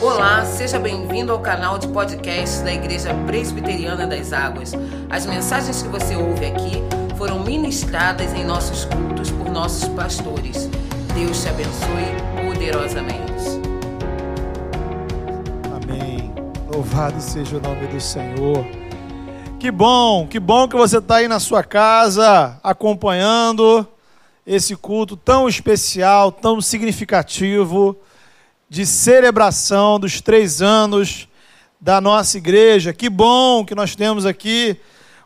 Olá, seja bem-vindo ao canal de podcast da Igreja Presbiteriana das Águas. As mensagens que você ouve aqui foram ministradas em nossos cultos por nossos pastores. Deus te abençoe poderosamente. Amém. Louvado seja o nome do Senhor. Que bom, que bom que você está aí na sua casa acompanhando esse culto tão especial, tão significativo de celebração dos três anos da nossa igreja. Que bom que nós temos aqui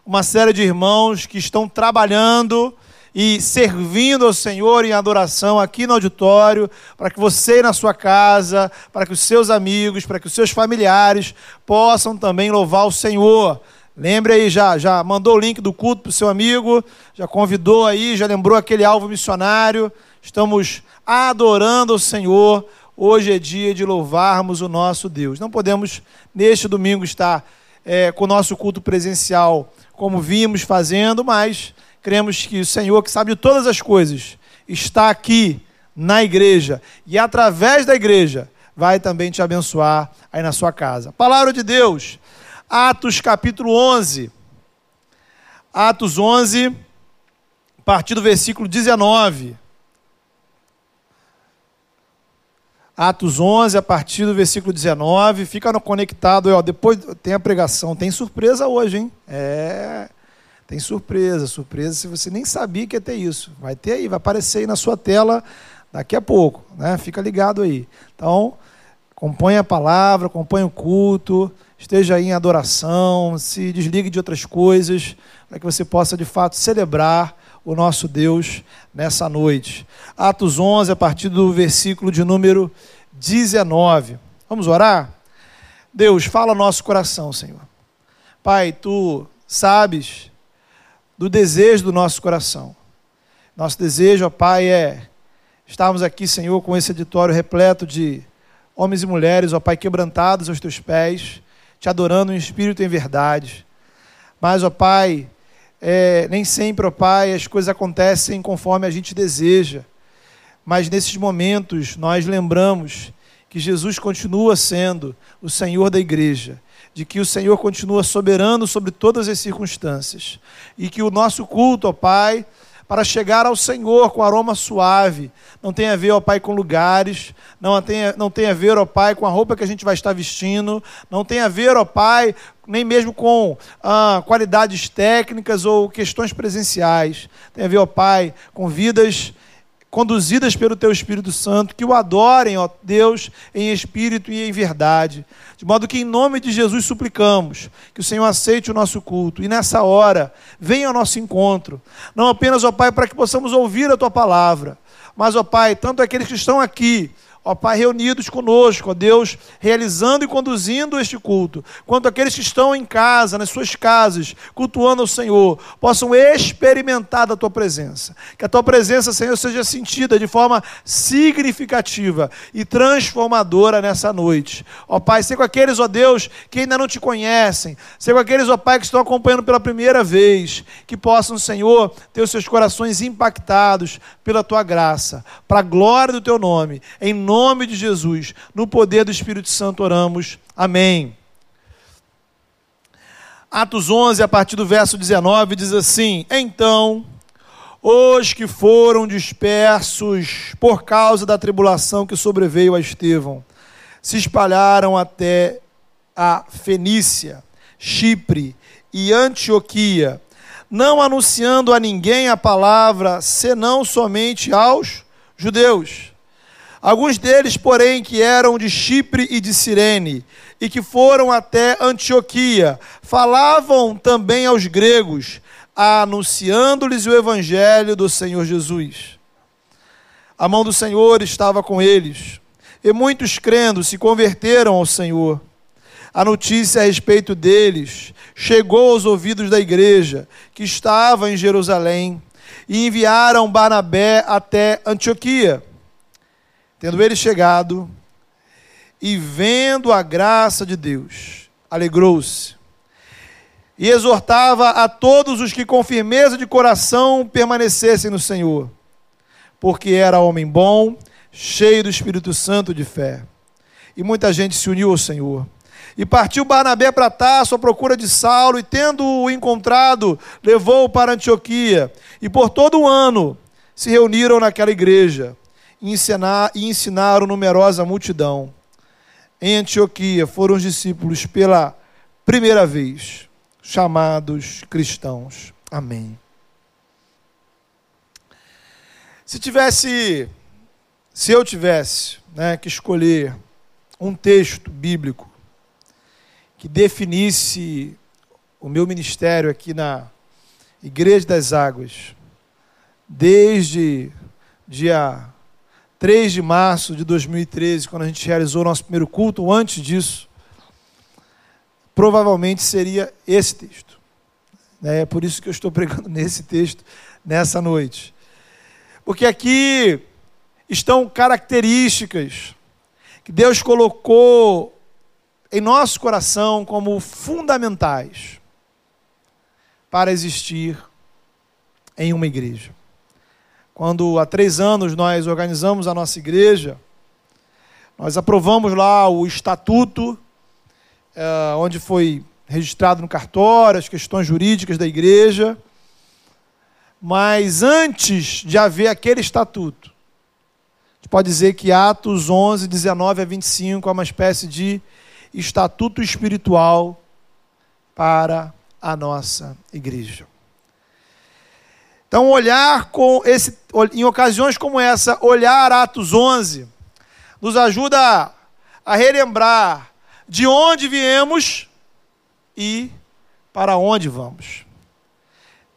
uma série de irmãos que estão trabalhando e servindo ao Senhor em adoração aqui no auditório, para que você na sua casa, para que os seus amigos, para que os seus familiares possam também louvar o Senhor. Lembre aí, já, já mandou o link do culto para o seu amigo, já convidou aí, já lembrou aquele alvo missionário. Estamos adorando o Senhor Hoje é dia de louvarmos o nosso Deus. Não podemos, neste domingo, estar é, com o nosso culto presencial como vimos fazendo, mas cremos que o Senhor, que sabe de todas as coisas, está aqui na igreja e através da igreja vai também te abençoar aí na sua casa. Palavra de Deus, Atos capítulo 11. Atos 11, a partir do versículo 19. Atos 11, a partir do versículo 19. Fica conectado. Ó, depois tem a pregação. Tem surpresa hoje, hein? É. Tem surpresa. Surpresa se você nem sabia que ia ter isso. Vai ter aí, vai aparecer aí na sua tela daqui a pouco. Né? Fica ligado aí. Então, acompanhe a palavra, acompanhe o culto. Esteja aí em adoração. Se desligue de outras coisas. Para que você possa, de fato, celebrar o nosso Deus nessa noite. Atos 11, a partir do versículo de número 19. Vamos orar? Deus, fala nosso coração, Senhor. Pai, tu sabes do desejo do nosso coração. Nosso desejo, ó Pai, é estarmos aqui, Senhor, com esse editório repleto de homens e mulheres, ó Pai, quebrantados aos teus pés, te adorando em espírito e em verdade. Mas, ó Pai, é, nem sempre, ó Pai, as coisas acontecem conforme a gente deseja. Mas nesses momentos nós lembramos que Jesus continua sendo o Senhor da igreja, de que o Senhor continua soberano sobre todas as circunstâncias e que o nosso culto, ó Pai, para chegar ao Senhor com aroma suave. Não tem a ver, ó Pai, com lugares, não tem, não tem a ver, ó Pai, com a roupa que a gente vai estar vestindo, não tem a ver, ó Pai, nem mesmo com ah, qualidades técnicas ou questões presenciais. Tem a ver, ó Pai, com vidas conduzidas pelo Teu Espírito Santo, que o adorem, ó Deus, em espírito e em verdade. De modo que, em nome de Jesus, suplicamos que o Senhor aceite o nosso culto e nessa hora venha ao nosso encontro. Não apenas, ó Pai, para que possamos ouvir a Tua palavra, mas, ó Pai, tanto aqueles que estão aqui ó Pai, reunidos conosco, ó Deus, realizando e conduzindo este culto, quanto aqueles que estão em casa, nas suas casas, cultuando ao Senhor, possam experimentar da Tua presença. Que a Tua presença, Senhor, seja sentida de forma significativa e transformadora nessa noite. Ó Pai, sei com aqueles, ó Deus, que ainda não te conhecem, sei com aqueles, ó Pai, que estão acompanhando pela primeira vez, que possam, Senhor, ter os seus corações impactados pela Tua graça, para a glória do Teu nome, em nome nome de Jesus, no poder do Espírito Santo oramos. Amém. Atos 11, a partir do verso 19, diz assim: Então, os que foram dispersos por causa da tribulação que sobreveio a Estevão, se espalharam até a Fenícia, Chipre e Antioquia, não anunciando a ninguém a palavra, senão somente aos judeus. Alguns deles, porém, que eram de Chipre e de Cirene, e que foram até Antioquia, falavam também aos gregos, anunciando-lhes o evangelho do Senhor Jesus. A mão do Senhor estava com eles, e muitos crendo se converteram ao Senhor. A notícia a respeito deles chegou aos ouvidos da igreja, que estava em Jerusalém, e enviaram Barnabé até Antioquia. Tendo ele chegado e vendo a graça de Deus, alegrou-se e exortava a todos os que com firmeza de coração permanecessem no Senhor, porque era homem bom, cheio do Espírito Santo de fé. e muita gente se uniu ao Senhor. E partiu Barnabé para Tarso à procura de Saulo, e tendo-o encontrado, levou-o para Antioquia. E por todo o ano se reuniram naquela igreja ensinar, e ensinaram numerosa multidão. Em Antioquia foram os discípulos pela primeira vez chamados cristãos. Amém. Se tivesse, se eu tivesse né, que escolher um texto bíblico que definisse o meu ministério aqui na Igreja das Águas, desde dia 3 de março de 2013, quando a gente realizou o nosso primeiro culto, ou antes disso, provavelmente seria esse texto. É por isso que eu estou pregando nesse texto nessa noite. Porque aqui estão características que Deus colocou em nosso coração como fundamentais para existir em uma igreja. Quando há três anos nós organizamos a nossa igreja, nós aprovamos lá o estatuto, é, onde foi registrado no cartório as questões jurídicas da igreja. Mas antes de haver aquele estatuto, gente pode dizer que Atos 11, 19 a 25 é uma espécie de estatuto espiritual para a nossa igreja. Então, olhar com esse, em ocasiões como essa, olhar Atos 11, nos ajuda a relembrar de onde viemos e para onde vamos,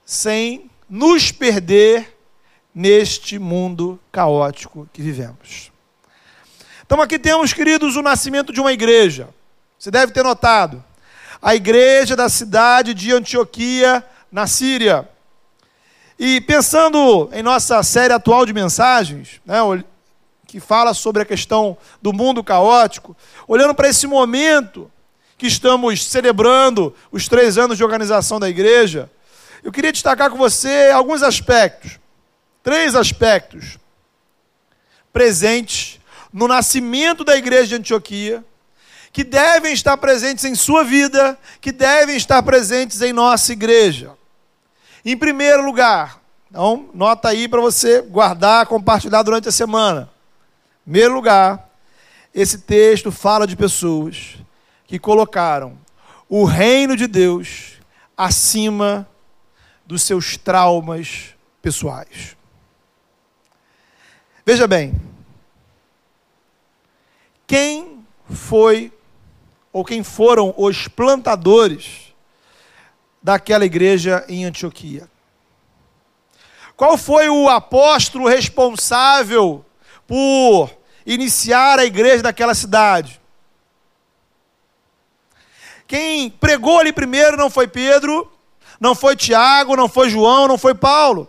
sem nos perder neste mundo caótico que vivemos. Então aqui temos, queridos, o nascimento de uma igreja. Você deve ter notado. A igreja da cidade de Antioquia, na Síria. E pensando em nossa série atual de mensagens, né, que fala sobre a questão do mundo caótico, olhando para esse momento que estamos celebrando os três anos de organização da igreja, eu queria destacar com você alguns aspectos três aspectos presentes no nascimento da igreja de Antioquia, que devem estar presentes em sua vida, que devem estar presentes em nossa igreja. Em primeiro lugar, então, nota aí para você guardar, compartilhar durante a semana. Em primeiro lugar, esse texto fala de pessoas que colocaram o reino de Deus acima dos seus traumas pessoais. Veja bem, quem foi ou quem foram os plantadores daquela igreja em Antioquia? Qual foi o apóstolo responsável por iniciar a igreja daquela cidade? Quem pregou ali primeiro não foi Pedro, não foi Tiago, não foi João, não foi Paulo.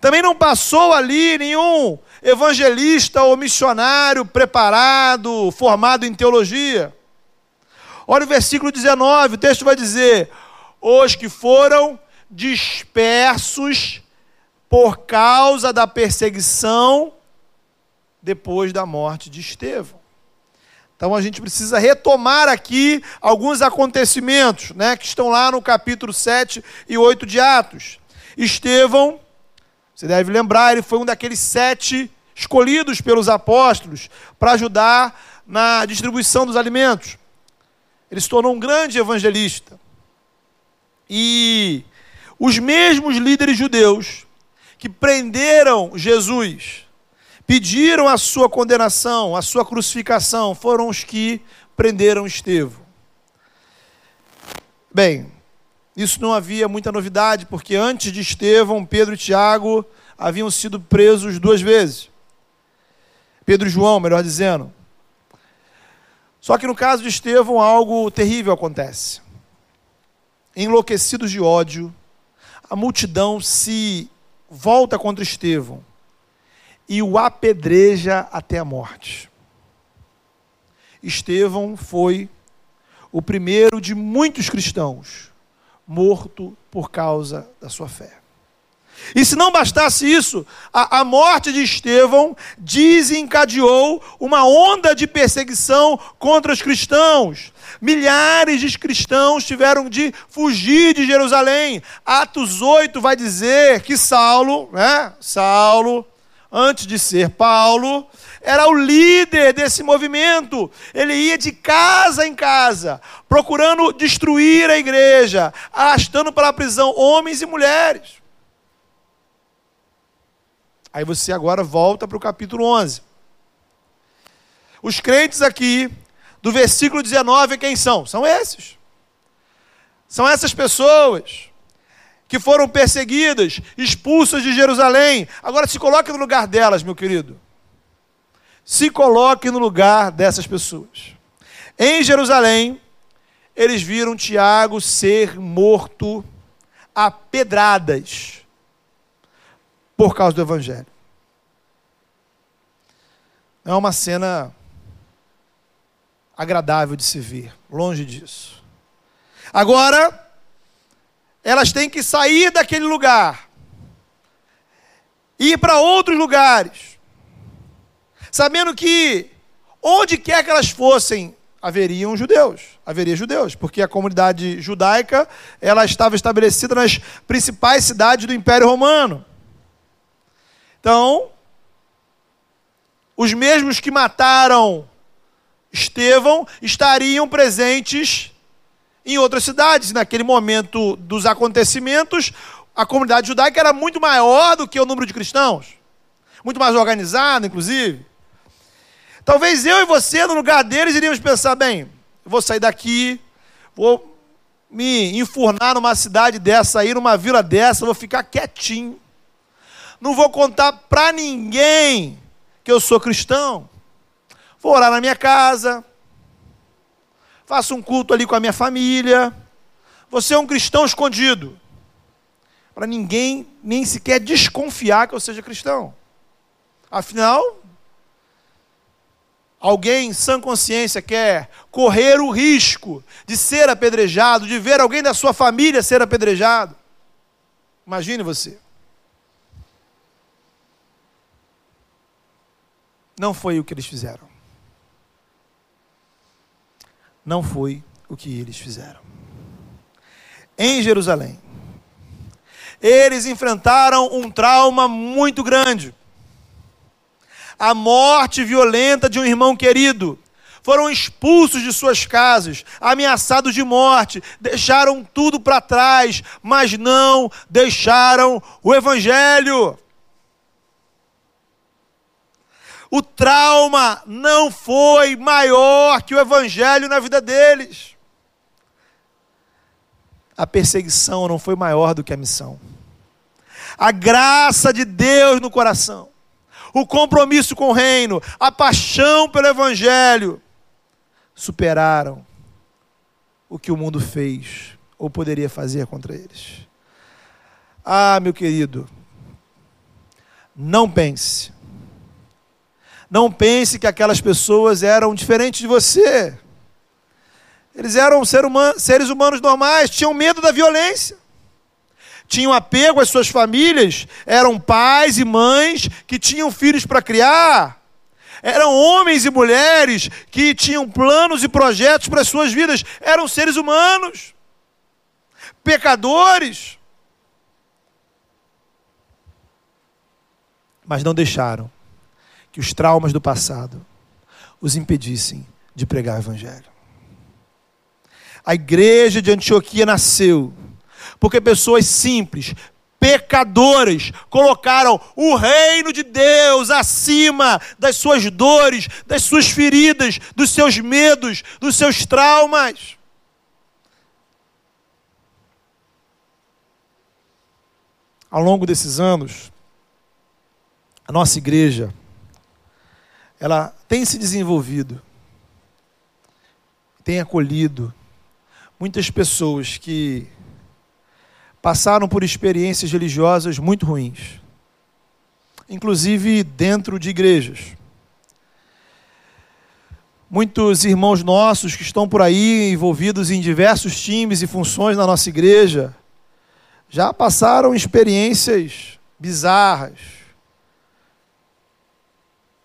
Também não passou ali nenhum evangelista ou missionário preparado, formado em teologia. Olha o versículo 19, o texto vai dizer: Os que foram dispersos por causa da perseguição depois da morte de Estevão. Então a gente precisa retomar aqui alguns acontecimentos, né, que estão lá no capítulo 7 e 8 de Atos. Estevão você deve lembrar, ele foi um daqueles sete escolhidos pelos apóstolos para ajudar na distribuição dos alimentos. Ele se tornou um grande evangelista. E os mesmos líderes judeus que prenderam Jesus, pediram a sua condenação, a sua crucificação, foram os que prenderam Estevão. Bem, isso não havia muita novidade, porque antes de Estevão, Pedro e Tiago haviam sido presos duas vezes. Pedro e João, melhor dizendo. Só que no caso de Estevão, algo terrível acontece. Enlouquecidos de ódio, a multidão se volta contra Estevão e o apedreja até a morte. Estevão foi o primeiro de muitos cristãos morto por causa da sua fé. E se não bastasse isso, a, a, morte de Estevão desencadeou uma onda de perseguição contra os cristãos. Milhares de cristãos tiveram de fugir de Jerusalém. Atos 8 vai dizer que Saulo, né? Saulo, antes de ser Paulo, era o líder desse movimento. Ele ia de casa em casa, procurando destruir a igreja, arrastando para a prisão homens e mulheres. Aí você agora volta para o capítulo 11. Os crentes aqui, do versículo 19, quem são? São esses. São essas pessoas que foram perseguidas, expulsas de Jerusalém. Agora se coloque no lugar delas, meu querido. Se coloque no lugar dessas pessoas. Em Jerusalém, eles viram Tiago ser morto a pedradas por causa do Evangelho. Não é uma cena agradável de se ver, longe disso. Agora, elas têm que sair daquele lugar, ir para outros lugares, sabendo que onde quer que elas fossem, haveriam judeus, haveria judeus, porque a comunidade judaica ela estava estabelecida nas principais cidades do Império Romano. Então, os mesmos que mataram Estevão estariam presentes em outras cidades. Naquele momento dos acontecimentos, a comunidade judaica era muito maior do que o número de cristãos, muito mais organizada, inclusive. Talvez eu e você, no lugar deles, iríamos pensar: bem, vou sair daqui, vou me enfurnar numa cidade dessa aí, numa vila dessa, vou ficar quietinho não vou contar para ninguém que eu sou cristão. Vou orar na minha casa, faço um culto ali com a minha família. Você é um cristão escondido. Para ninguém nem sequer desconfiar que eu seja cristão. Afinal, alguém sã consciência quer correr o risco de ser apedrejado, de ver alguém da sua família ser apedrejado. Imagine você. Não foi o que eles fizeram. Não foi o que eles fizeram. Em Jerusalém, eles enfrentaram um trauma muito grande. A morte violenta de um irmão querido. Foram expulsos de suas casas, ameaçados de morte, deixaram tudo para trás, mas não deixaram o Evangelho. O trauma não foi maior que o evangelho na vida deles. A perseguição não foi maior do que a missão. A graça de Deus no coração, o compromisso com o reino, a paixão pelo evangelho superaram o que o mundo fez ou poderia fazer contra eles. Ah, meu querido, não pense não pense que aquelas pessoas eram diferentes de você. Eles eram seres humanos normais, tinham medo da violência. Tinham apego às suas famílias, eram pais e mães que tinham filhos para criar. Eram homens e mulheres que tinham planos e projetos para as suas vidas. Eram seres humanos, pecadores. Mas não deixaram que os traumas do passado os impedissem de pregar o Evangelho. A igreja de Antioquia nasceu porque pessoas simples, pecadoras, colocaram o reino de Deus acima das suas dores, das suas feridas, dos seus medos, dos seus traumas. Ao longo desses anos, a nossa igreja ela tem se desenvolvido, tem acolhido muitas pessoas que passaram por experiências religiosas muito ruins, inclusive dentro de igrejas. Muitos irmãos nossos que estão por aí envolvidos em diversos times e funções na nossa igreja já passaram experiências bizarras.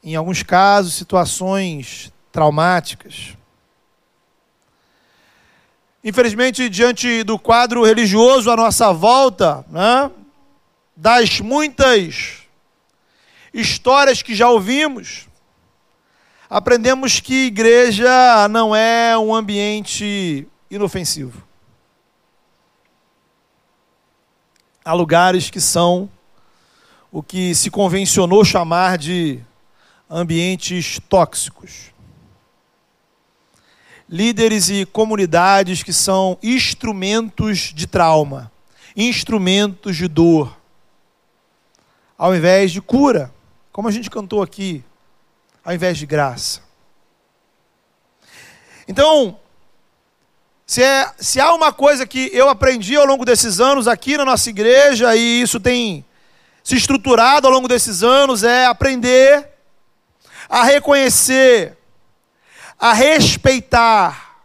Em alguns casos, situações traumáticas. Infelizmente, diante do quadro religioso à nossa volta, né, das muitas histórias que já ouvimos, aprendemos que igreja não é um ambiente inofensivo. Há lugares que são o que se convencionou chamar de ambientes tóxicos líderes e comunidades que são instrumentos de trauma, instrumentos de dor, ao invés de cura, como a gente cantou aqui, ao invés de graça. Então, se, é, se há uma coisa que eu aprendi ao longo desses anos aqui na nossa igreja, e isso tem se estruturado ao longo desses anos, é aprender a reconhecer a respeitar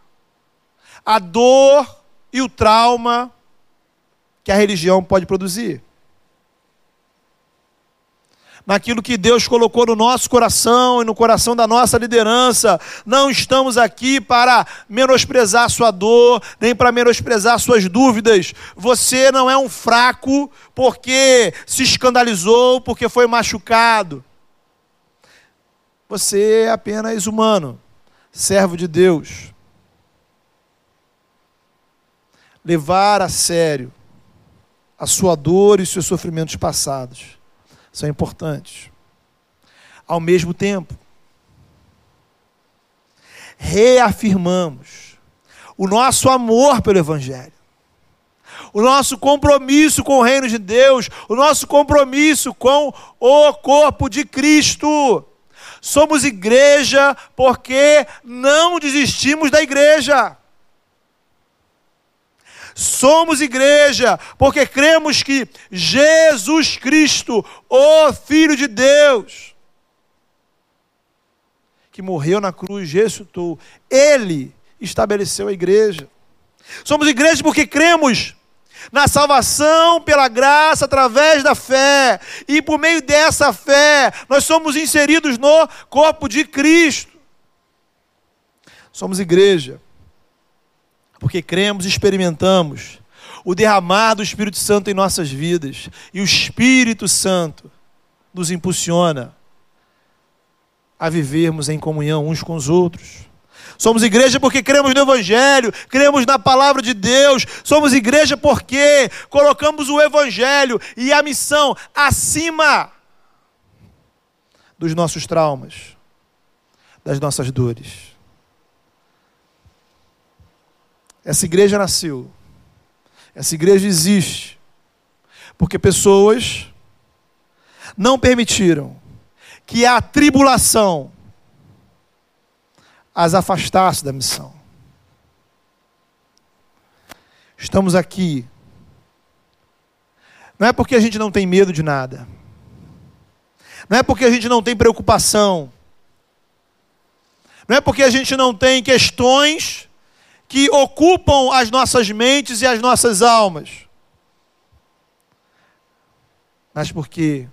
a dor e o trauma que a religião pode produzir. Naquilo que Deus colocou no nosso coração e no coração da nossa liderança, não estamos aqui para menosprezar sua dor, nem para menosprezar suas dúvidas. Você não é um fraco porque se escandalizou, porque foi machucado. Você é apenas humano servo de Deus, levar a sério a sua dor e os seus sofrimentos passados são importantes. Ao mesmo tempo, reafirmamos o nosso amor pelo Evangelho, o nosso compromisso com o reino de Deus, o nosso compromisso com o corpo de Cristo. Somos igreja porque não desistimos da igreja. Somos igreja porque cremos que Jesus Cristo, o Filho de Deus, que morreu na cruz, ressuscitou, Ele estabeleceu a igreja. Somos igreja porque cremos na salvação pela graça através da fé. E por meio dessa fé, nós somos inseridos no corpo de Cristo. Somos igreja, porque cremos e experimentamos o derramar do Espírito Santo em nossas vidas. E o Espírito Santo nos impulsiona a vivermos em comunhão uns com os outros. Somos igreja porque cremos no Evangelho, cremos na palavra de Deus. Somos igreja porque colocamos o Evangelho e a missão acima dos nossos traumas, das nossas dores. Essa igreja nasceu, essa igreja existe, porque pessoas não permitiram que a tribulação as afastasse da missão. Estamos aqui. Não é porque a gente não tem medo de nada. Não é porque a gente não tem preocupação. Não é porque a gente não tem questões que ocupam as nossas mentes e as nossas almas. Mas porque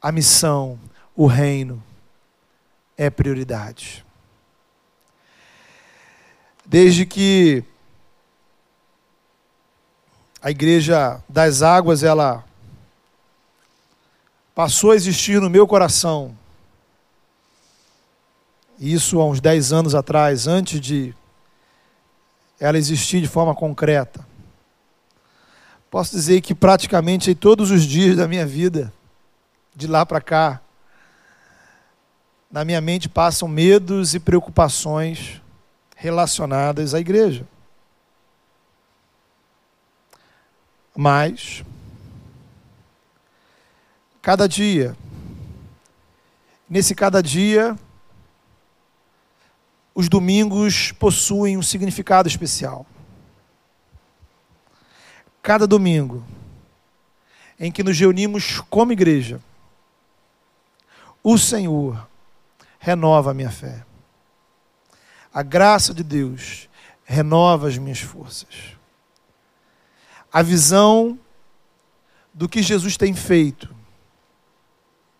a missão, o reino, é prioridade. Desde que a igreja das águas ela passou a existir no meu coração. Isso há uns 10 anos atrás, antes de ela existir de forma concreta. Posso dizer que praticamente todos os dias da minha vida, de lá para cá, na minha mente passam medos e preocupações relacionadas à igreja. Mas, cada dia, nesse cada dia, os domingos possuem um significado especial. Cada domingo em que nos reunimos como igreja, o Senhor renova a minha fé. A graça de Deus renova as minhas forças. a visão do que Jesus tem feito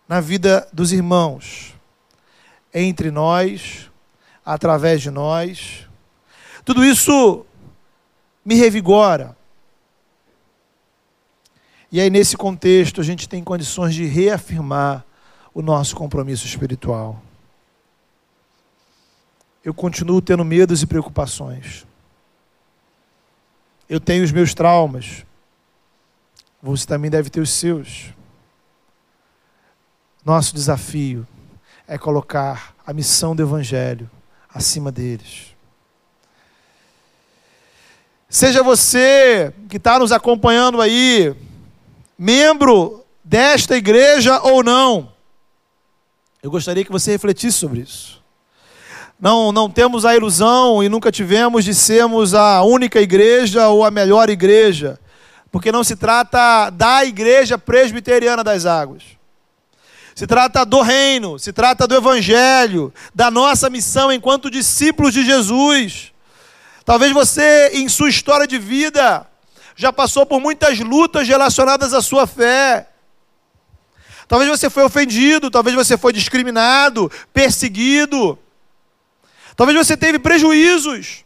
na vida dos irmãos, entre nós, através de nós. Tudo isso me revigora. E aí, nesse contexto, a gente tem condições de reafirmar o nosso compromisso espiritual. Eu continuo tendo medos e preocupações. Eu tenho os meus traumas. Você também deve ter os seus. Nosso desafio é colocar a missão do Evangelho acima deles. Seja você que está nos acompanhando aí, membro desta igreja ou não, eu gostaria que você refletisse sobre isso. Não, não temos a ilusão e nunca tivemos de sermos a única igreja ou a melhor igreja, porque não se trata da igreja presbiteriana das águas. Se trata do reino, se trata do evangelho, da nossa missão enquanto discípulos de Jesus. Talvez você, em sua história de vida, já passou por muitas lutas relacionadas à sua fé. Talvez você foi ofendido, talvez você foi discriminado, perseguido. Talvez você teve prejuízos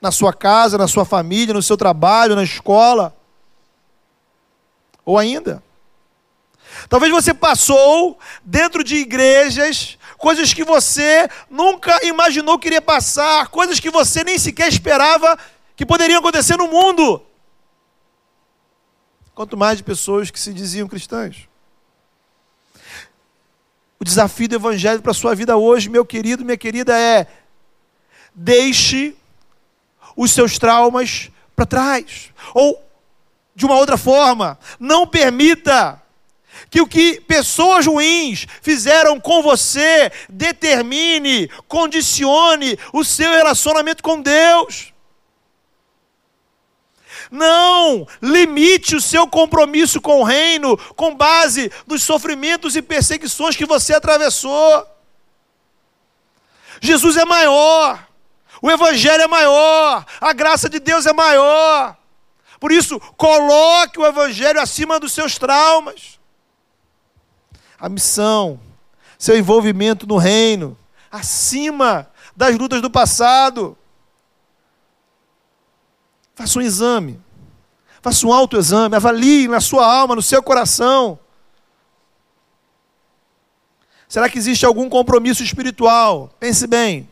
na sua casa, na sua família, no seu trabalho, na escola. Ou ainda, Talvez você passou dentro de igrejas coisas que você nunca imaginou que iria passar, coisas que você nem sequer esperava que poderiam acontecer no mundo. Quanto mais de pessoas que se diziam cristãs. O desafio do evangelho para a sua vida hoje, meu querido, minha querida, é deixe os seus traumas para trás. Ou, de uma outra forma, não permita que o que pessoas ruins fizeram com você determine, condicione o seu relacionamento com Deus. Não limite o seu compromisso com o reino com base nos sofrimentos e perseguições que você atravessou. Jesus é maior, o Evangelho é maior, a graça de Deus é maior. Por isso, coloque o Evangelho acima dos seus traumas a missão, seu envolvimento no reino, acima das lutas do passado. Faça um exame, faça um autoexame, avalie na sua alma, no seu coração. Será que existe algum compromisso espiritual? Pense bem.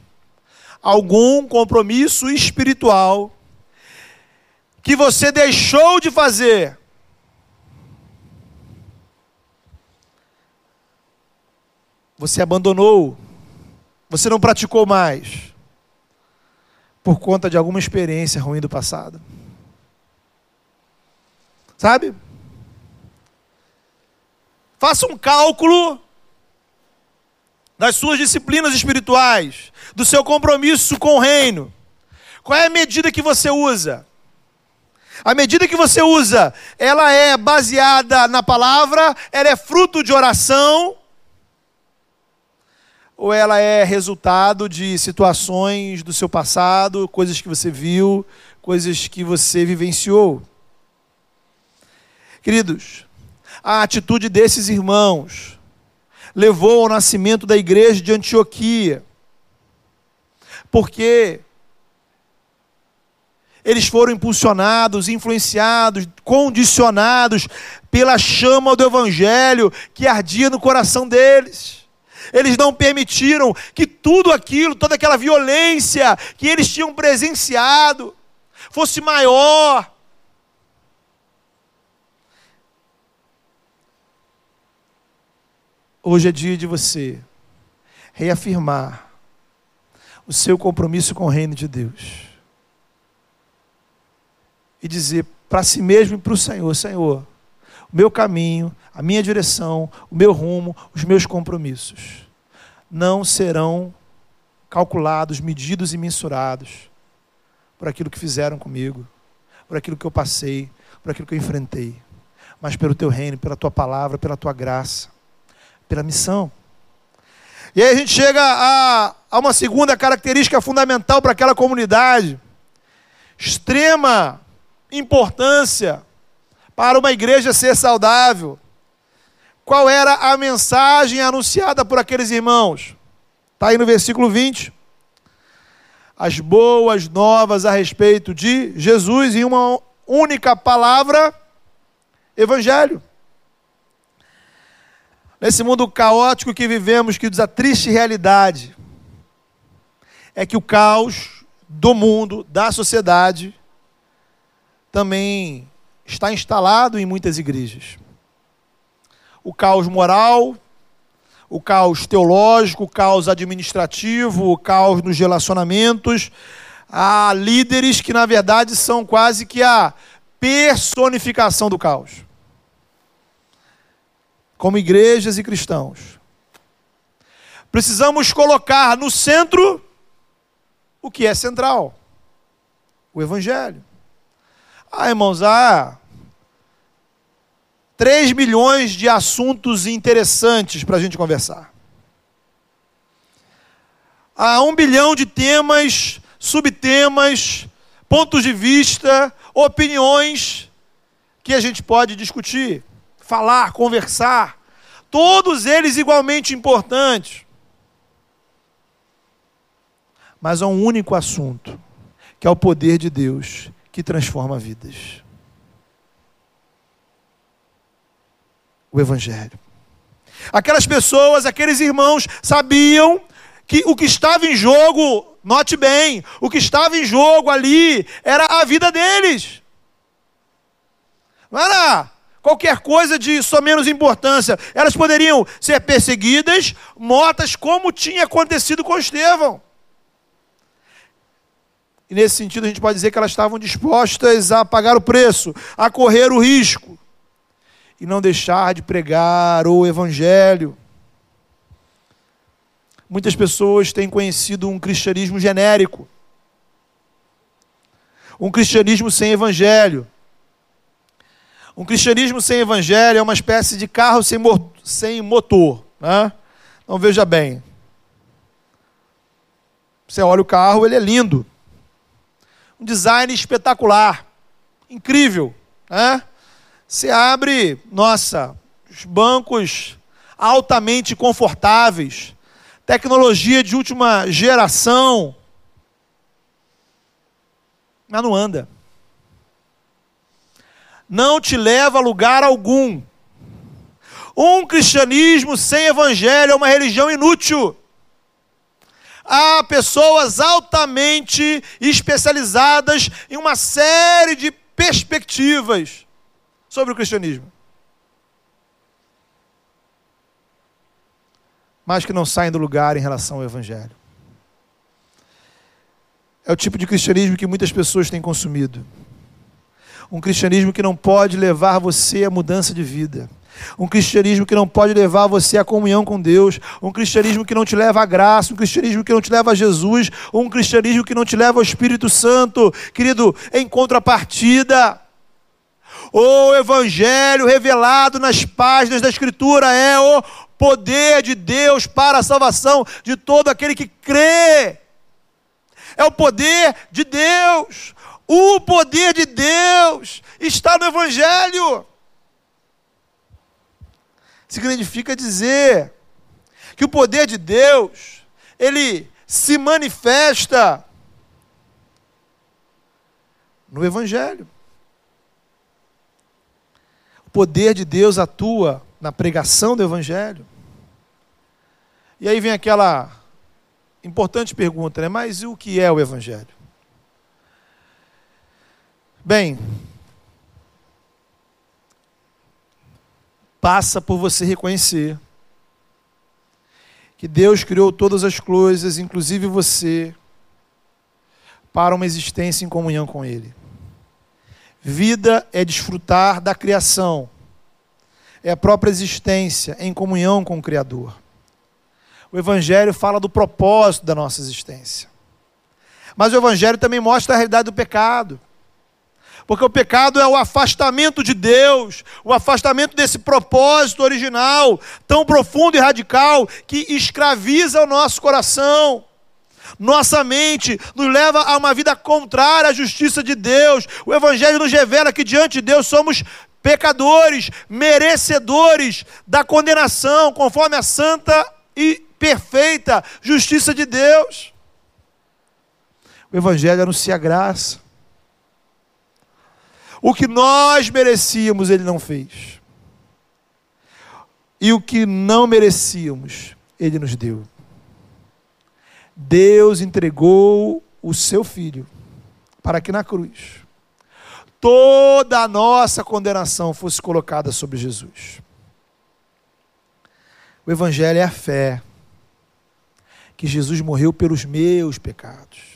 Algum compromisso espiritual que você deixou de fazer Você abandonou, você não praticou mais, por conta de alguma experiência ruim do passado. Sabe? Faça um cálculo das suas disciplinas espirituais, do seu compromisso com o reino. Qual é a medida que você usa? A medida que você usa, ela é baseada na palavra, ela é fruto de oração, ou ela é resultado de situações do seu passado, coisas que você viu, coisas que você vivenciou. Queridos, a atitude desses irmãos levou ao nascimento da igreja de Antioquia, porque eles foram impulsionados, influenciados, condicionados pela chama do evangelho que ardia no coração deles. Eles não permitiram que tudo aquilo, toda aquela violência que eles tinham presenciado, fosse maior. Hoje é dia de você reafirmar o seu compromisso com o reino de Deus. E dizer para si mesmo e para o Senhor: Senhor, o meu caminho, a minha direção, o meu rumo, os meus compromissos não serão calculados, medidos e mensurados por aquilo que fizeram comigo, por aquilo que eu passei, por aquilo que eu enfrentei, mas pelo teu reino, pela tua palavra, pela tua graça, pela missão. E aí a gente chega a, a uma segunda característica fundamental para aquela comunidade, extrema importância para uma igreja ser saudável. Qual era a mensagem anunciada por aqueles irmãos? Está aí no versículo 20. As boas novas a respeito de Jesus em uma única palavra: Evangelho. Nesse mundo caótico que vivemos, que a triste realidade é que o caos do mundo, da sociedade, também está instalado em muitas igrejas. O caos moral, o caos teológico, o caos administrativo, o caos nos relacionamentos. Há líderes que, na verdade, são quase que a personificação do caos. Como igrejas e cristãos. Precisamos colocar no centro o que é central: o Evangelho. Ah, irmãos, há 3 milhões de assuntos interessantes para a gente conversar. Há um bilhão de temas, subtemas, pontos de vista, opiniões que a gente pode discutir, falar, conversar. Todos eles igualmente importantes. Mas há um único assunto, que é o poder de Deus que transforma vidas. O Evangelho. Aquelas pessoas, aqueles irmãos, sabiam que o que estava em jogo, note bem, o que estava em jogo ali era a vida deles. Não era qualquer coisa de só menos importância. Elas poderiam ser perseguidas, mortas, como tinha acontecido com Estevão. E nesse sentido, a gente pode dizer que elas estavam dispostas a pagar o preço, a correr o risco e não deixar de pregar o Evangelho. Muitas pessoas têm conhecido um cristianismo genérico, um cristianismo sem Evangelho. Um cristianismo sem Evangelho é uma espécie de carro sem, sem motor. Né? Então veja bem. Você olha o carro, ele é lindo um design espetacular, incrível. Né? Você abre, nossa, os bancos altamente confortáveis, tecnologia de última geração, mas não anda. Não te leva a lugar algum. Um cristianismo sem evangelho é uma religião inútil há pessoas altamente especializadas em uma série de perspectivas sobre o cristianismo. Mas que não saem do lugar em relação ao Evangelho. É o tipo de cristianismo que muitas pessoas têm consumido. Um cristianismo que não pode levar você à mudança de vida. Um cristianismo que não pode levar você à comunhão com Deus, um cristianismo que não te leva à graça, um cristianismo que não te leva a Jesus, um cristianismo que não te leva ao Espírito Santo. Querido, em contrapartida, o evangelho revelado nas páginas da Escritura é o poder de Deus para a salvação de todo aquele que crê. É o poder de Deus. O poder de Deus está no evangelho significa dizer que o poder de Deus, ele se manifesta no Evangelho. Poder de Deus atua na pregação do Evangelho. E aí vem aquela importante pergunta, né? Mas o que é o Evangelho? Bem, passa por você reconhecer que Deus criou todas as coisas, inclusive você, para uma existência em comunhão com Ele. Vida é desfrutar da criação, é a própria existência em comunhão com o Criador. O Evangelho fala do propósito da nossa existência. Mas o Evangelho também mostra a realidade do pecado. Porque o pecado é o afastamento de Deus, o afastamento desse propósito original, tão profundo e radical, que escraviza o nosso coração. Nossa mente nos leva a uma vida contrária à justiça de Deus. O Evangelho nos revela que diante de Deus somos pecadores, merecedores da condenação, conforme a santa e perfeita justiça de Deus. O Evangelho anuncia graça. O que nós merecíamos, Ele não fez. E o que não merecíamos, Ele nos deu. Deus entregou o seu Filho para que na cruz toda a nossa condenação fosse colocada sobre Jesus. O Evangelho é a fé que Jesus morreu pelos meus pecados.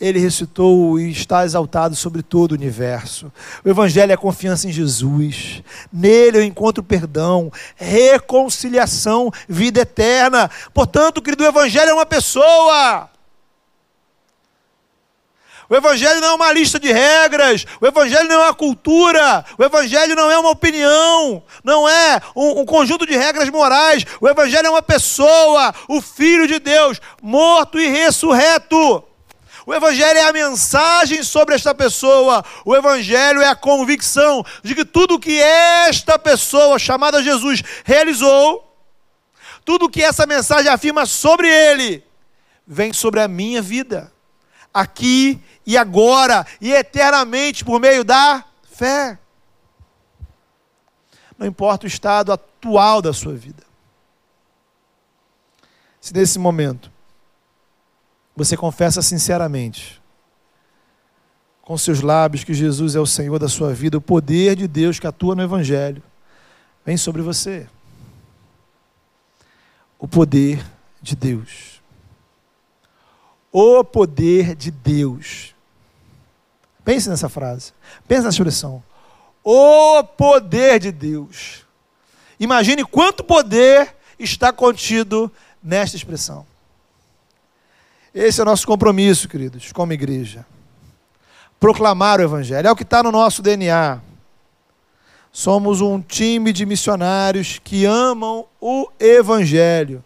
Ele ressuscitou e está exaltado sobre todo o universo. O Evangelho é a confiança em Jesus. Nele eu encontro perdão, reconciliação, vida eterna. Portanto, querido, o Evangelho é uma pessoa. O Evangelho não é uma lista de regras, o Evangelho não é uma cultura, o Evangelho não é uma opinião, não é um, um, conjunto de regras morais. O Evangelho é uma pessoa, o Filho de Deus, morto e ressurreto. O Evangelho é a mensagem sobre esta pessoa, o Evangelho é a convicção de que tudo que esta pessoa, chamada Jesus, realizou, tudo que essa mensagem afirma sobre ele, vem sobre a minha vida, aqui e agora e eternamente por meio da fé. Não importa o estado atual da sua vida. Se nesse momento você confessa sinceramente com seus lábios que Jesus é o Senhor da sua vida, o poder de Deus que atua no Evangelho vem sobre você. O poder de Deus o poder de Deus. Pense nessa frase. Pense nessa expressão. O poder de Deus. Imagine quanto poder está contido nesta expressão. Esse é o nosso compromisso, queridos, como igreja. Proclamar o Evangelho. É o que está no nosso DNA. Somos um time de missionários que amam o Evangelho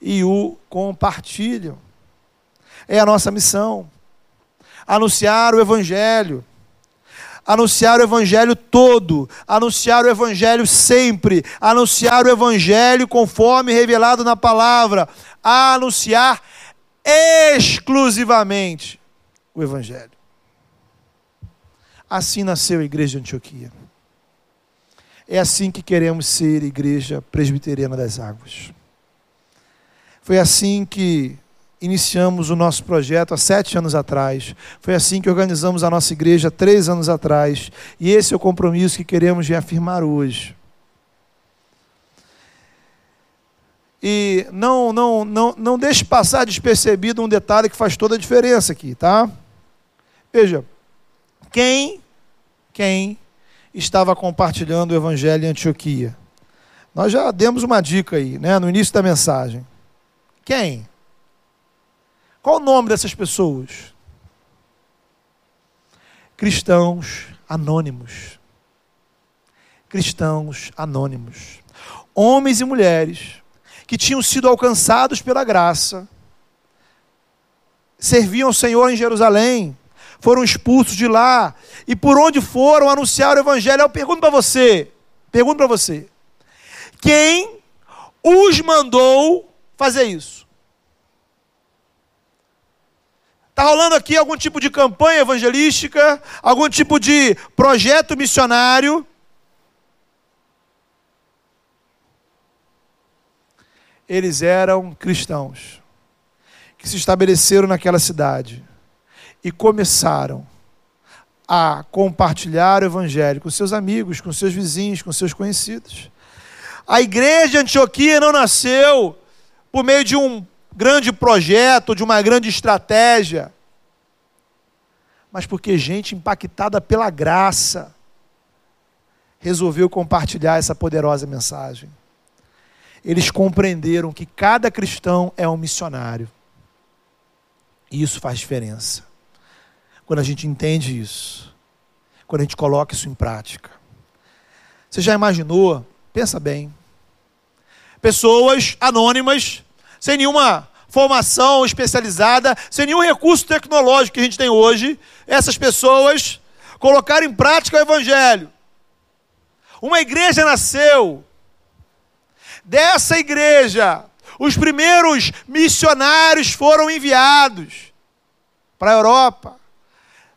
e o compartilham é a nossa missão. Anunciar o Evangelho. Anunciar o Evangelho todo, anunciar o Evangelho sempre, anunciar o Evangelho conforme revelado na palavra, anunciar exclusivamente o Evangelho. Assim nasceu a igreja de Antioquia. É assim que queremos ser igreja presbiteriana das águas. Foi assim que iniciamos o nosso projeto há sete anos atrás. Foi assim que organizamos a nossa igreja há três anos atrás. E esse é o compromisso que queremos reafirmar hoje. E não, não, não, não deixe passar despercebido um detalhe que faz toda a diferença aqui, tá? Veja, quem, quem estava compartilhando o evangelho em Antioquia? Nós já demos uma dica aí, né, no início da mensagem. Quem? Qual o nome dessas pessoas? Cristãos anônimos. Cristãos anônimos. Homens e mulheres que tinham sido alcançados pela graça, serviam ao Senhor em Jerusalém, foram expulsos de lá e por onde foram anunciar o evangelho. Eu pergunto para você, pergunto para você, quem os mandou fazer isso? Está rolando aqui algum tipo de campanha evangelística, algum tipo de projeto missionário. Eles eram cristãos que se estabeleceram naquela cidade e começaram a compartilhar o evangelho com seus amigos, com seus vizinhos, com seus conhecidos. A igreja de Antioquia não nasceu por meio de um grande projeto, de uma grande estratégia, mas porque gente impactada pela graça resolveu compartilhar essa poderosa mensagem. Eles compreenderam que cada cristão é um missionário. E isso faz diferença. Quando a gente entende isso, quando a gente coloca isso em prática. Você já imaginou? Pensa bem. Pessoas anônimas sem nenhuma formação especializada, sem nenhum recurso tecnológico que a gente tem hoje, essas pessoas colocaram em prática o Evangelho. Uma igreja nasceu. Dessa igreja, os primeiros missionários foram enviados para a Europa.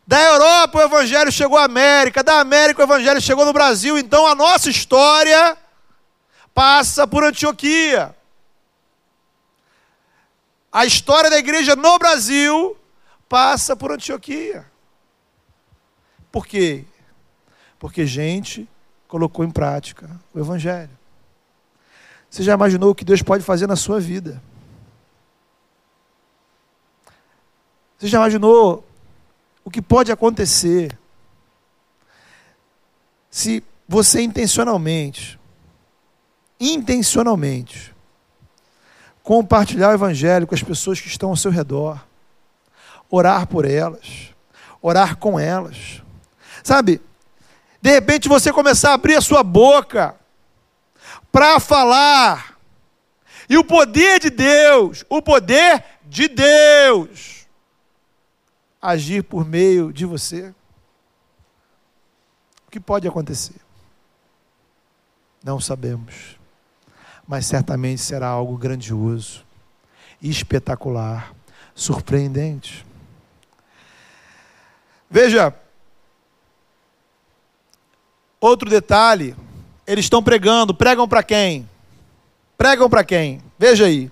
Da Europa o Evangelho chegou à América, da América o Evangelho chegou no Brasil. Então a nossa história passa por Antioquia. A história da igreja no Brasil passa por Antioquia. Por quê? Porque gente colocou em prática o Evangelho. Você já imaginou o que Deus pode fazer na sua vida? Você já imaginou o que pode acontecer se você intencionalmente, intencionalmente, compartilhar o Evangelho com as pessoas que estão ao seu redor, orar por elas, orar com elas. Sabe, de repente você começar a abrir a sua boca para falar, e o poder de Deus, o poder de Deus, agir por meio de você. O que pode acontecer? Não sabemos mas certamente será algo grandioso, espetacular, surpreendente. Veja, outro detalhe, eles estão pregando, pregam para quem? Pregam para quem? Veja aí.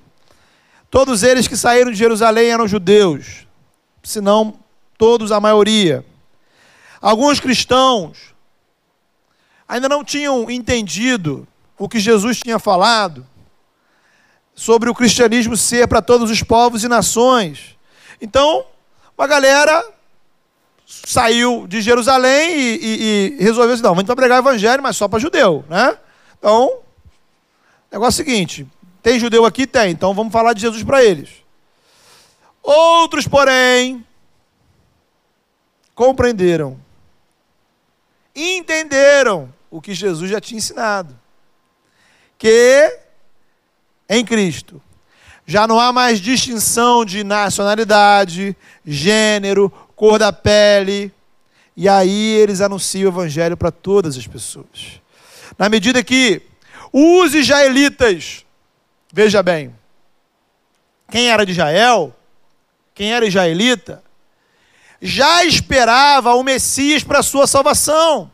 Todos eles que saíram de Jerusalém eram judeus, se não todos, a maioria. Alguns cristãos ainda não tinham entendido o que Jesus tinha falado sobre o cristianismo ser para todos os povos e nações. Então, uma galera saiu de Jerusalém e, e, e resolveu assim, não, vamos pregar o evangelho, mas só para judeu, né? Então, negócio é o seguinte, tem judeu aqui? Tem, então vamos falar de Jesus para eles. Outros, porém, compreenderam, entenderam o que Jesus já tinha ensinado que em Cristo já não há mais distinção de nacionalidade, gênero, cor da pele. E aí eles anunciam o evangelho para todas as pessoas. Na medida que os israelitas, veja bem, quem era de Israel, quem era israelita, já esperava o Messias para sua salvação.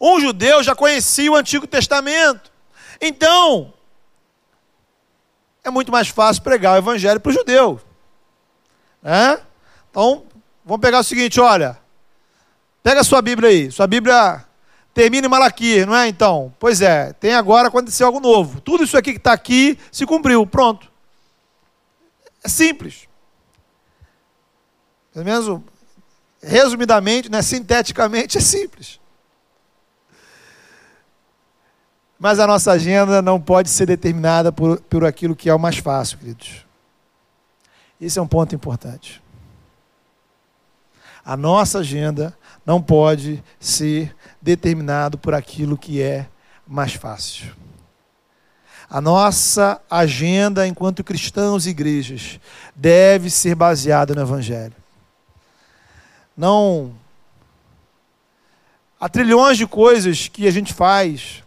Um judeu já conhecia o Antigo Testamento. Então, é muito mais fácil pregar o evangelho para o judeu. Né? Então, vamos pegar o seguinte, olha. Pega a sua Bíblia aí. Sua Bíblia termina em Malaquias, não é? Então, pois é, tem agora aconteceu algo novo. Tudo isso aqui que está aqui se cumpriu, pronto. É simples. Pelo menos, resumidamente, né, sinteticamente, é simples. Mas a nossa agenda não pode ser determinada por, por aquilo que é o mais fácil, queridos. Esse é um ponto importante. A nossa agenda não pode ser determinada por aquilo que é mais fácil. A nossa agenda enquanto cristãos e igrejas deve ser baseada no Evangelho. Não. Há trilhões de coisas que a gente faz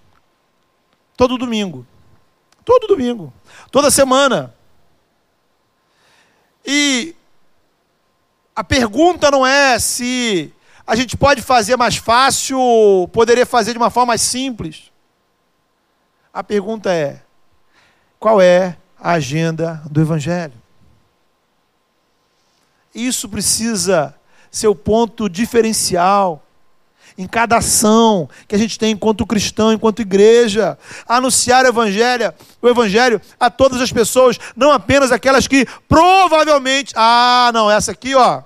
Todo domingo. Todo domingo. Toda semana. E a pergunta não é se a gente pode fazer mais fácil, poderia fazer de uma forma mais simples. A pergunta é: qual é a agenda do Evangelho? Isso precisa ser o ponto diferencial em cada ação que a gente tem enquanto cristão, enquanto igreja. Anunciar o evangelho, o evangelho a todas as pessoas, não apenas aquelas que provavelmente, ah, não, essa aqui, ó,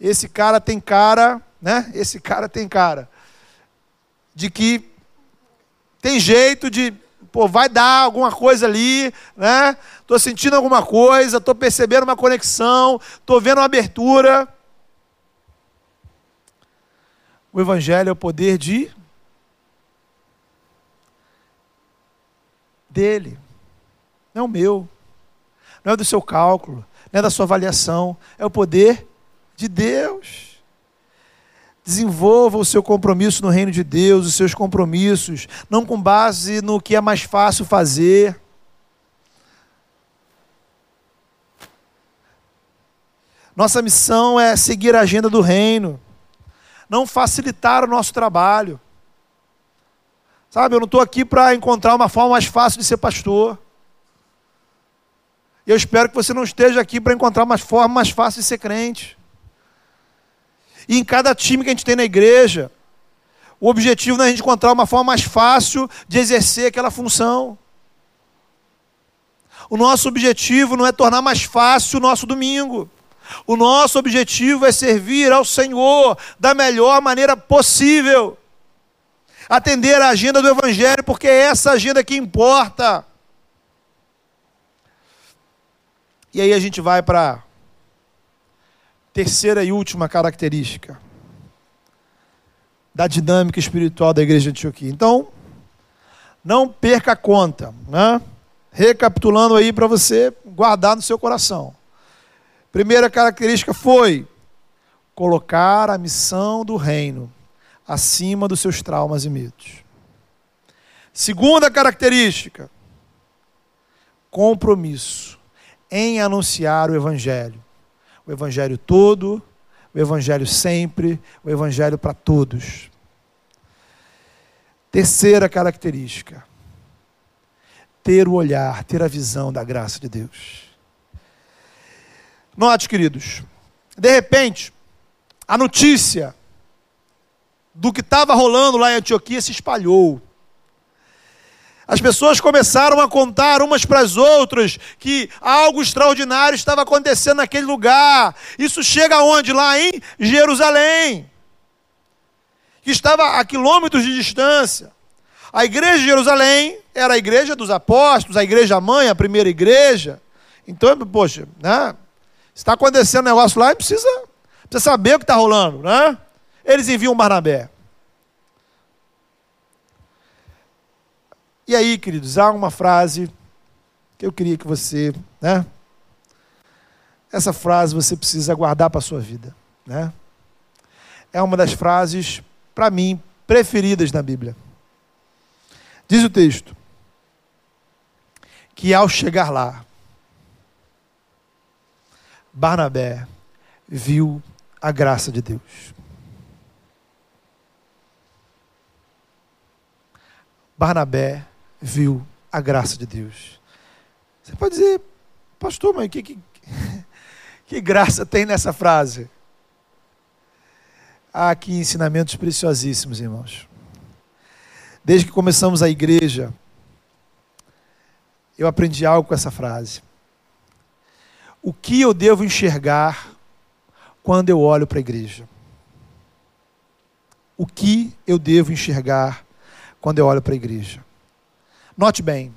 esse cara tem cara, né? Esse cara tem cara de que tem jeito de, pô, vai dar alguma coisa ali, né? Tô sentindo alguma coisa, tô percebendo uma conexão, tô vendo uma abertura. O Evangelho é o poder de dele, não é o meu, não é do seu cálculo, não é da sua avaliação, é o poder de Deus. Desenvolva o seu compromisso no reino de Deus, os seus compromissos, não com base no que é mais fácil fazer. Nossa missão é seguir a agenda do reino, não facilitar o nosso trabalho. Sabe, eu não estou aqui para encontrar uma forma mais fácil de ser pastor. Eu espero que você não esteja aqui para encontrar uma forma mais fácil de ser crente. E em cada time que a gente tem na igreja, o objetivo não é a gente encontrar uma forma mais fácil de exercer aquela função. O nosso objetivo não é tornar mais fácil o nosso domingo. O nosso objetivo é servir ao Senhor da melhor maneira possível. Atender a agenda do Evangelho, porque é essa agenda que importa. E aí a gente vai para terceira e última característica da dinâmica espiritual da igreja de Antioquia. Então, não perca a conta, né? Recapitulando aí para você guardar no seu coração. Primeira característica foi colocar a missão do reino acima dos seus traumas e medos. Segunda característica, compromisso em anunciar o evangelho o Evangelho todo, o Evangelho sempre, o Evangelho para todos. Terceira característica: ter o olhar, ter a visão da graça de Deus. Note, queridos, de repente, a notícia do que estava rolando lá em Antioquia se espalhou. As pessoas começaram a contar umas para as outras que algo extraordinário estava acontecendo naquele lugar. Isso chega aonde? Lá em Jerusalém, que estava a quilômetros de distância. A igreja de Jerusalém era a igreja dos apóstolos, a igreja mãe, a primeira igreja. Então, poxa, né? Está acontecendo um negócio lá e precisa, precisa saber o que está rolando, né? Eles enviam Barnabé. E aí, queridos, há uma frase que eu queria que você, né? Essa frase você precisa guardar para a sua vida, né? É uma das frases, para mim, preferidas na Bíblia. Diz o texto que ao chegar lá, Barnabé viu a graça de Deus. Barnabé viu a graça de Deus. Você pode dizer, pastor, mas que, que, que graça tem nessa frase? Há aqui ensinamentos preciosíssimos, irmãos. Desde que começamos a igreja, eu aprendi algo com essa frase. O que eu devo enxergar quando eu olho para a igreja? O que eu devo enxergar quando eu olho para a igreja? Note bem.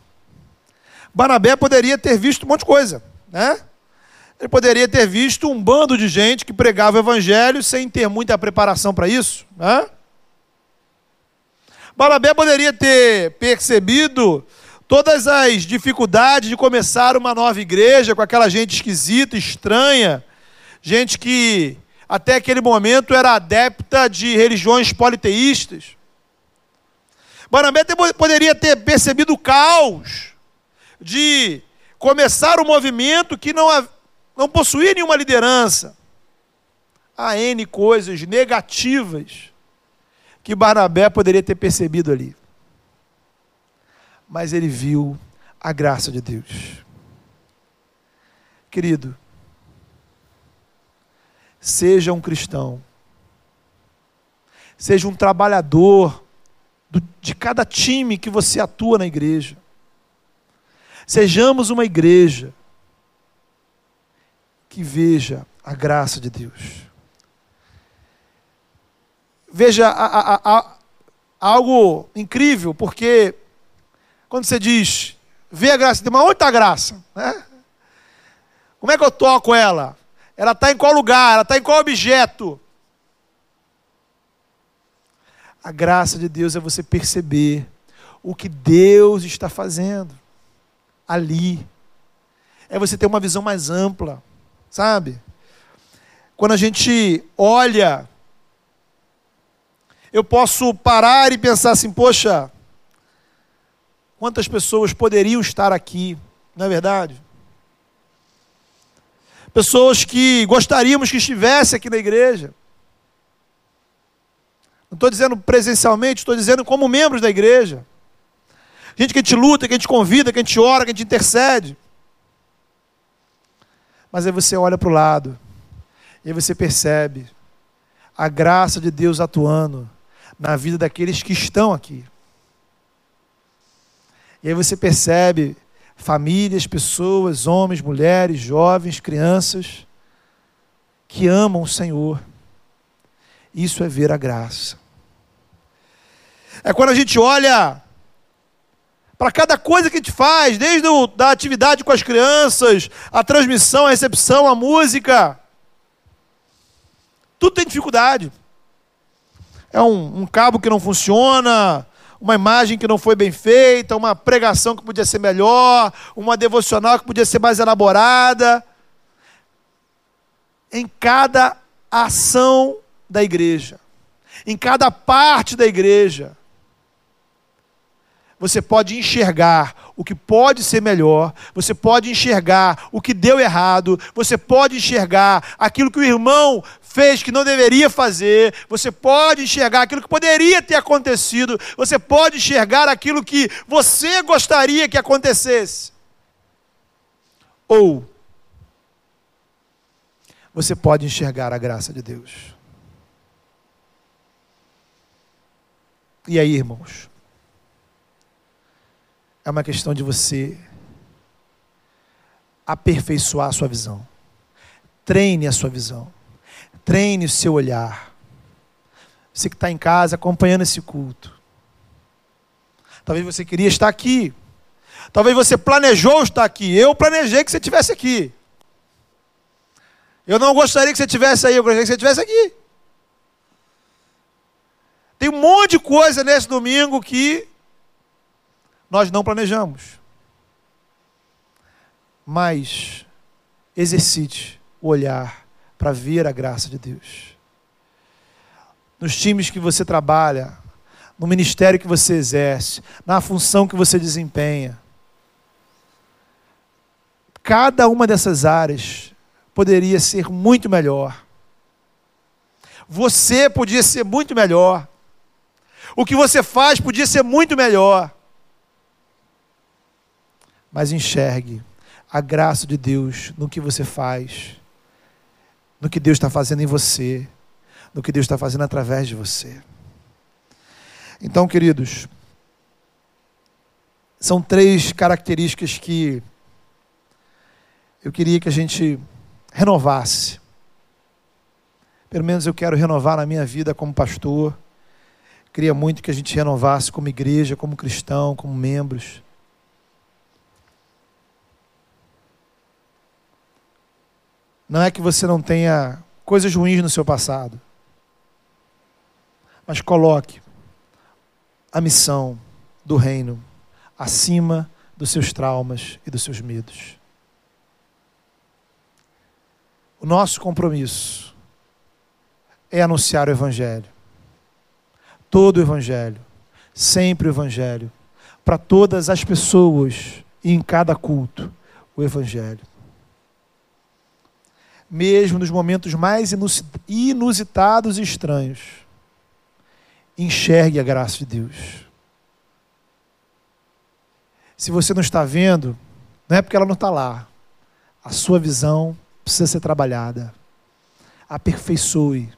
Barnabé poderia ter visto um monte de coisa, né? Ele poderia ter visto um bando de gente que pregava o evangelho sem ter muita preparação para isso, né? Barnabé poderia ter percebido todas as dificuldades de começar uma nova igreja com aquela gente esquisita, estranha, gente que até aquele momento era adepta de religiões politeístas. Barnabé poderia ter percebido o caos de começar um movimento que não, não possuía nenhuma liderança. Há N coisas negativas que Barnabé poderia ter percebido ali. Mas ele viu a graça de Deus. Querido, seja um cristão, seja um trabalhador do, de cada time que você atua na igreja. Sejamos uma igreja que veja a graça de Deus. Veja a, a, a, algo incrível, porque quando você diz, vê a graça mas onde está a graça? Né? Como é que eu toco ela? Ela está em qual lugar? Ela está em qual objeto? A graça de Deus é você perceber o que Deus está fazendo ali. é você ter uma visão mais ampla, sabe? Quando a gente olha, eu posso parar e pensar assim: poxa, quantas pessoas poderiam estar aqui, não é verdade? Pessoas que gostaríamos que estivesse aqui na igreja. Não estou dizendo presencialmente, estou dizendo como membros da igreja. Gente que a gente luta, que a gente convida, que a gente ora, que a gente intercede. Mas aí você olha para o lado, e aí você percebe a graça de Deus atuando na vida daqueles que estão aqui. E aí você percebe famílias, pessoas, homens, mulheres, jovens, crianças, que amam o Senhor. Isso é ver a graça. É quando a gente olha para cada coisa que a gente faz, desde o, da atividade com as crianças, a transmissão, a recepção, a música. Tudo tem dificuldade. É um, um cabo que não funciona, uma imagem que não foi bem feita, uma pregação que podia ser melhor, uma devocional que podia ser mais elaborada. Em cada ação da igreja, em cada parte da igreja, você pode enxergar o que pode ser melhor, você pode enxergar o que deu errado, você pode enxergar aquilo que o irmão fez que não deveria fazer, você pode enxergar aquilo que poderia ter acontecido, você pode enxergar aquilo que você gostaria que acontecesse. Ou você pode enxergar a graça de Deus. E aí, irmãos? É uma questão de você aperfeiçoar a sua visão. Treine a sua visão. Treine o seu olhar. Você que está em casa acompanhando esse culto. Talvez você queria estar aqui. Talvez você planejou estar aqui. Eu planejei que você estivesse aqui. Eu não gostaria que você estivesse aí, eu gostaria que você estivesse aqui. Tem um monte de coisa nesse domingo que nós não planejamos. Mas exercite o olhar para ver a graça de Deus. Nos times que você trabalha, no ministério que você exerce, na função que você desempenha. Cada uma dessas áreas poderia ser muito melhor. Você podia ser muito melhor. O que você faz podia ser muito melhor mas enxergue a graça de Deus no que você faz, no que Deus está fazendo em você, no que Deus está fazendo através de você. Então, queridos, são três características que eu queria que a gente renovasse. Pelo menos eu quero renovar na minha vida como pastor. Queria muito que a gente renovasse como igreja, como cristão, como membros. Não é que você não tenha coisas ruins no seu passado. Mas coloque a missão do reino acima dos seus traumas e dos seus medos. O nosso compromisso é anunciar o Evangelho. Todo o Evangelho. Sempre o Evangelho. Para todas as pessoas e em cada culto, o Evangelho mesmo nos momentos mais inusitados e estranhos, enxergue a graça de Deus. Se você não está vendo, não é porque ela não está lá. A sua visão precisa ser trabalhada. Aperfeiçoe,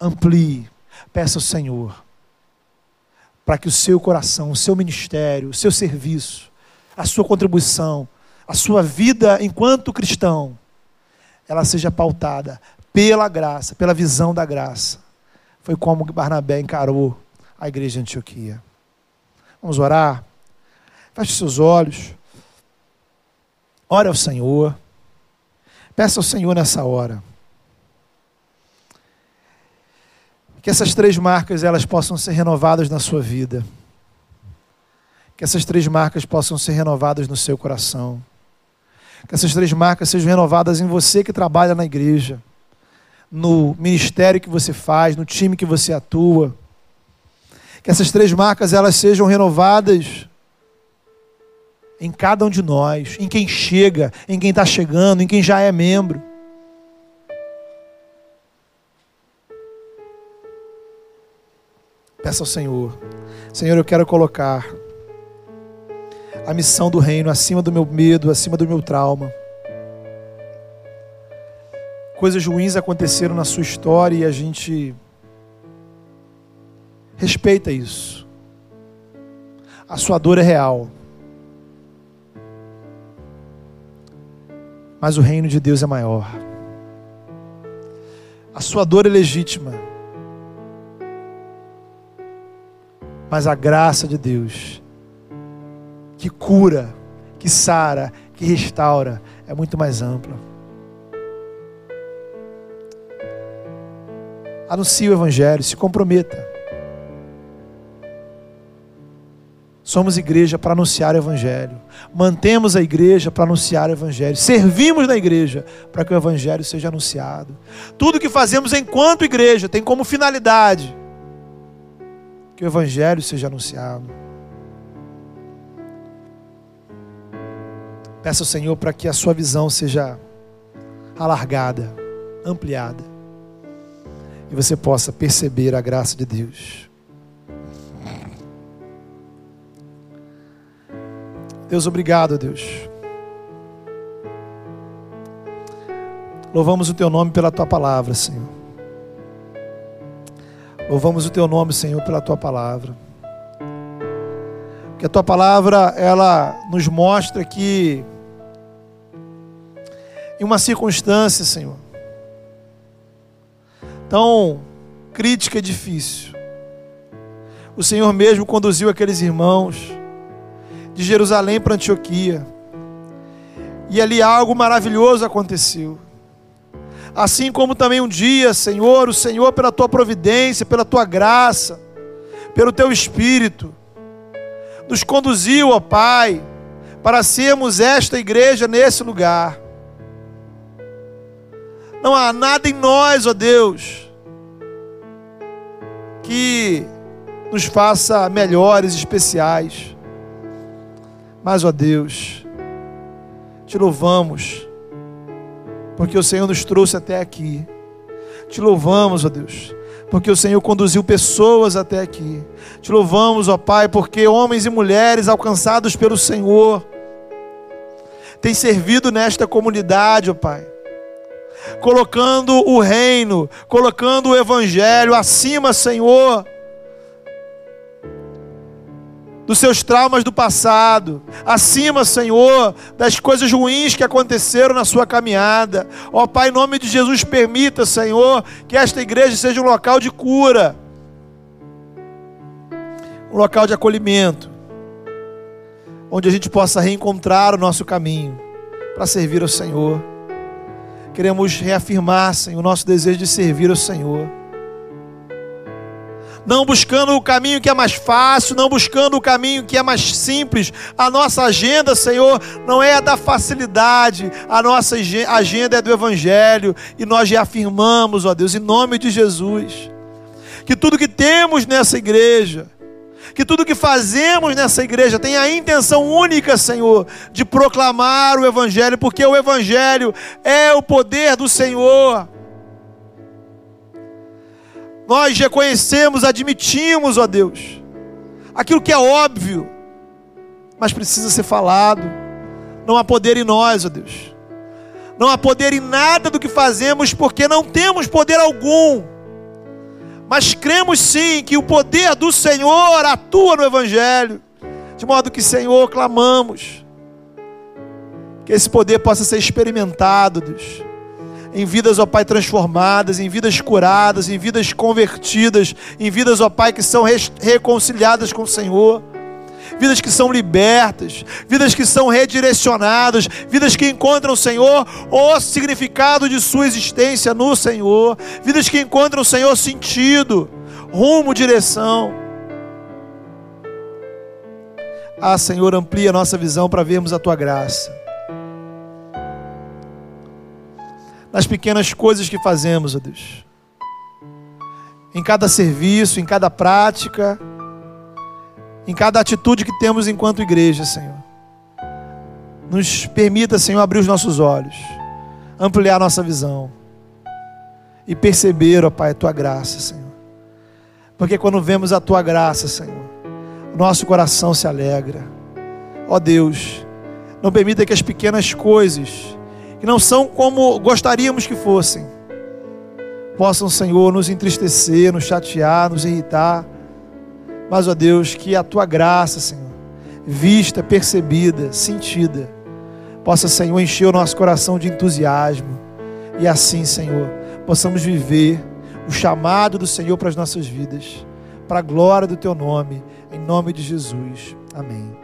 amplie, peça ao Senhor para que o seu coração, o seu ministério, o seu serviço, a sua contribuição, a sua vida enquanto cristão ela seja pautada pela graça, pela visão da graça. Foi como Barnabé encarou a igreja de Antioquia. Vamos orar? Feche seus olhos. Ore ao Senhor. Peça ao Senhor nessa hora. Que essas três marcas elas possam ser renovadas na sua vida. Que essas três marcas possam ser renovadas no seu coração Que essas três marcas sejam renovadas em você que trabalha na igreja, no ministério que você faz, no time que você atua. Que essas três marcas elas sejam renovadas em cada um de nós, em quem chega, em quem está chegando, em quem já é membro. Peça ao Senhor, Senhor, eu quero colocar a missão do reino acima do meu medo, acima do meu trauma. Coisas ruins aconteceram na sua história e a gente respeita isso. A sua dor é real. Mas o reino de Deus é maior. A sua dor é legítima. Mas a graça de Deus que cura, que sara, que restaura, é muito mais ampla. Anuncie o Evangelho, se comprometa. Somos igreja para anunciar o Evangelho. Mantemos a igreja para anunciar o Evangelho. Servimos na igreja para que o Evangelho seja anunciado. Tudo que fazemos enquanto igreja tem como finalidade que o Evangelho seja anunciado. Peça ao Senhor para que a sua visão seja alargada, ampliada. E você possa perceber a graça de Deus. Deus, obrigado, Deus. Louvamos o teu nome pela tua palavra, Senhor. Louvamos o teu nome, Senhor, pela tua palavra. Que a tua palavra ela nos mostra que em uma circunstância, Senhor, tão crítica e difícil, o Senhor mesmo conduziu aqueles irmãos de Jerusalém para Antioquia. E ali algo maravilhoso aconteceu. Assim como também um dia, Senhor, o Senhor, pela tua providência, pela tua graça, pelo teu espírito, nos conduziu, ó Pai, para sermos esta igreja nesse lugar. Não há nada em nós, ó Deus, que nos faça melhores, especiais. Mas, ó Deus, te louvamos, porque o Senhor nos trouxe até aqui. Te louvamos, ó Deus, porque o Senhor conduziu pessoas até aqui. Te louvamos, ó Pai, porque homens e mulheres alcançados pelo Senhor têm servido nesta comunidade, ó Pai. Colocando o reino, colocando o evangelho acima, Senhor, dos seus traumas do passado, acima, Senhor, das coisas ruins que aconteceram na sua caminhada. Ó Pai, em nome de Jesus, permita, Senhor, que esta igreja seja um local de cura, um local de acolhimento, onde a gente possa reencontrar o nosso caminho para servir ao Senhor. Queremos reafirmar, Senhor, o nosso desejo de servir ao Senhor. Não buscando o caminho que é mais fácil, não buscando o caminho que é mais simples. A nossa agenda, Senhor, não é a da facilidade, a nossa agenda é do Evangelho, e nós reafirmamos, ó Deus, em nome de Jesus, que tudo que temos nessa igreja, que tudo que fazemos nessa igreja tem a intenção única, Senhor, de proclamar o Evangelho, porque o Evangelho é o poder do Senhor nós reconhecemos, admitimos, ó Deus, aquilo que é óbvio, mas precisa ser falado. Não há poder em nós, ó Deus. Não há poder em nada do que fazemos, porque não temos poder algum. Mas cremos sim que o poder do Senhor atua no Evangelho. De modo que, Senhor, clamamos. Que esse poder possa ser experimentado, Deus em vidas, ó Pai, transformadas, em vidas curadas, em vidas convertidas, em vidas, ó Pai, que são reconciliadas com o Senhor. Vidas que são libertas, vidas que são redirecionadas, vidas que encontram o Senhor, o significado de sua existência no Senhor, vidas que encontram o Senhor sentido, rumo, direção. Ah, Senhor, amplia nossa visão para vermos a tua graça. nas pequenas coisas que fazemos, ó Deus. Em cada serviço, em cada prática, em cada atitude que temos enquanto igreja, Senhor. Nos permita, Senhor, abrir os nossos olhos, ampliar nossa visão e perceber, ó Pai, a tua graça, Senhor. Porque quando vemos a tua graça, Senhor, nosso coração se alegra. Ó Deus, não permita que as pequenas coisas, que não são como gostaríamos que fossem, possam, Senhor, nos entristecer, nos chatear, nos irritar. Mas, ó Deus, que a tua graça, Senhor, vista, percebida, sentida, possa, Senhor, encher o nosso coração de entusiasmo. E assim, Senhor, possamos viver o chamado do Senhor para as nossas vidas, para a glória do teu nome, em nome de Jesus. Amém.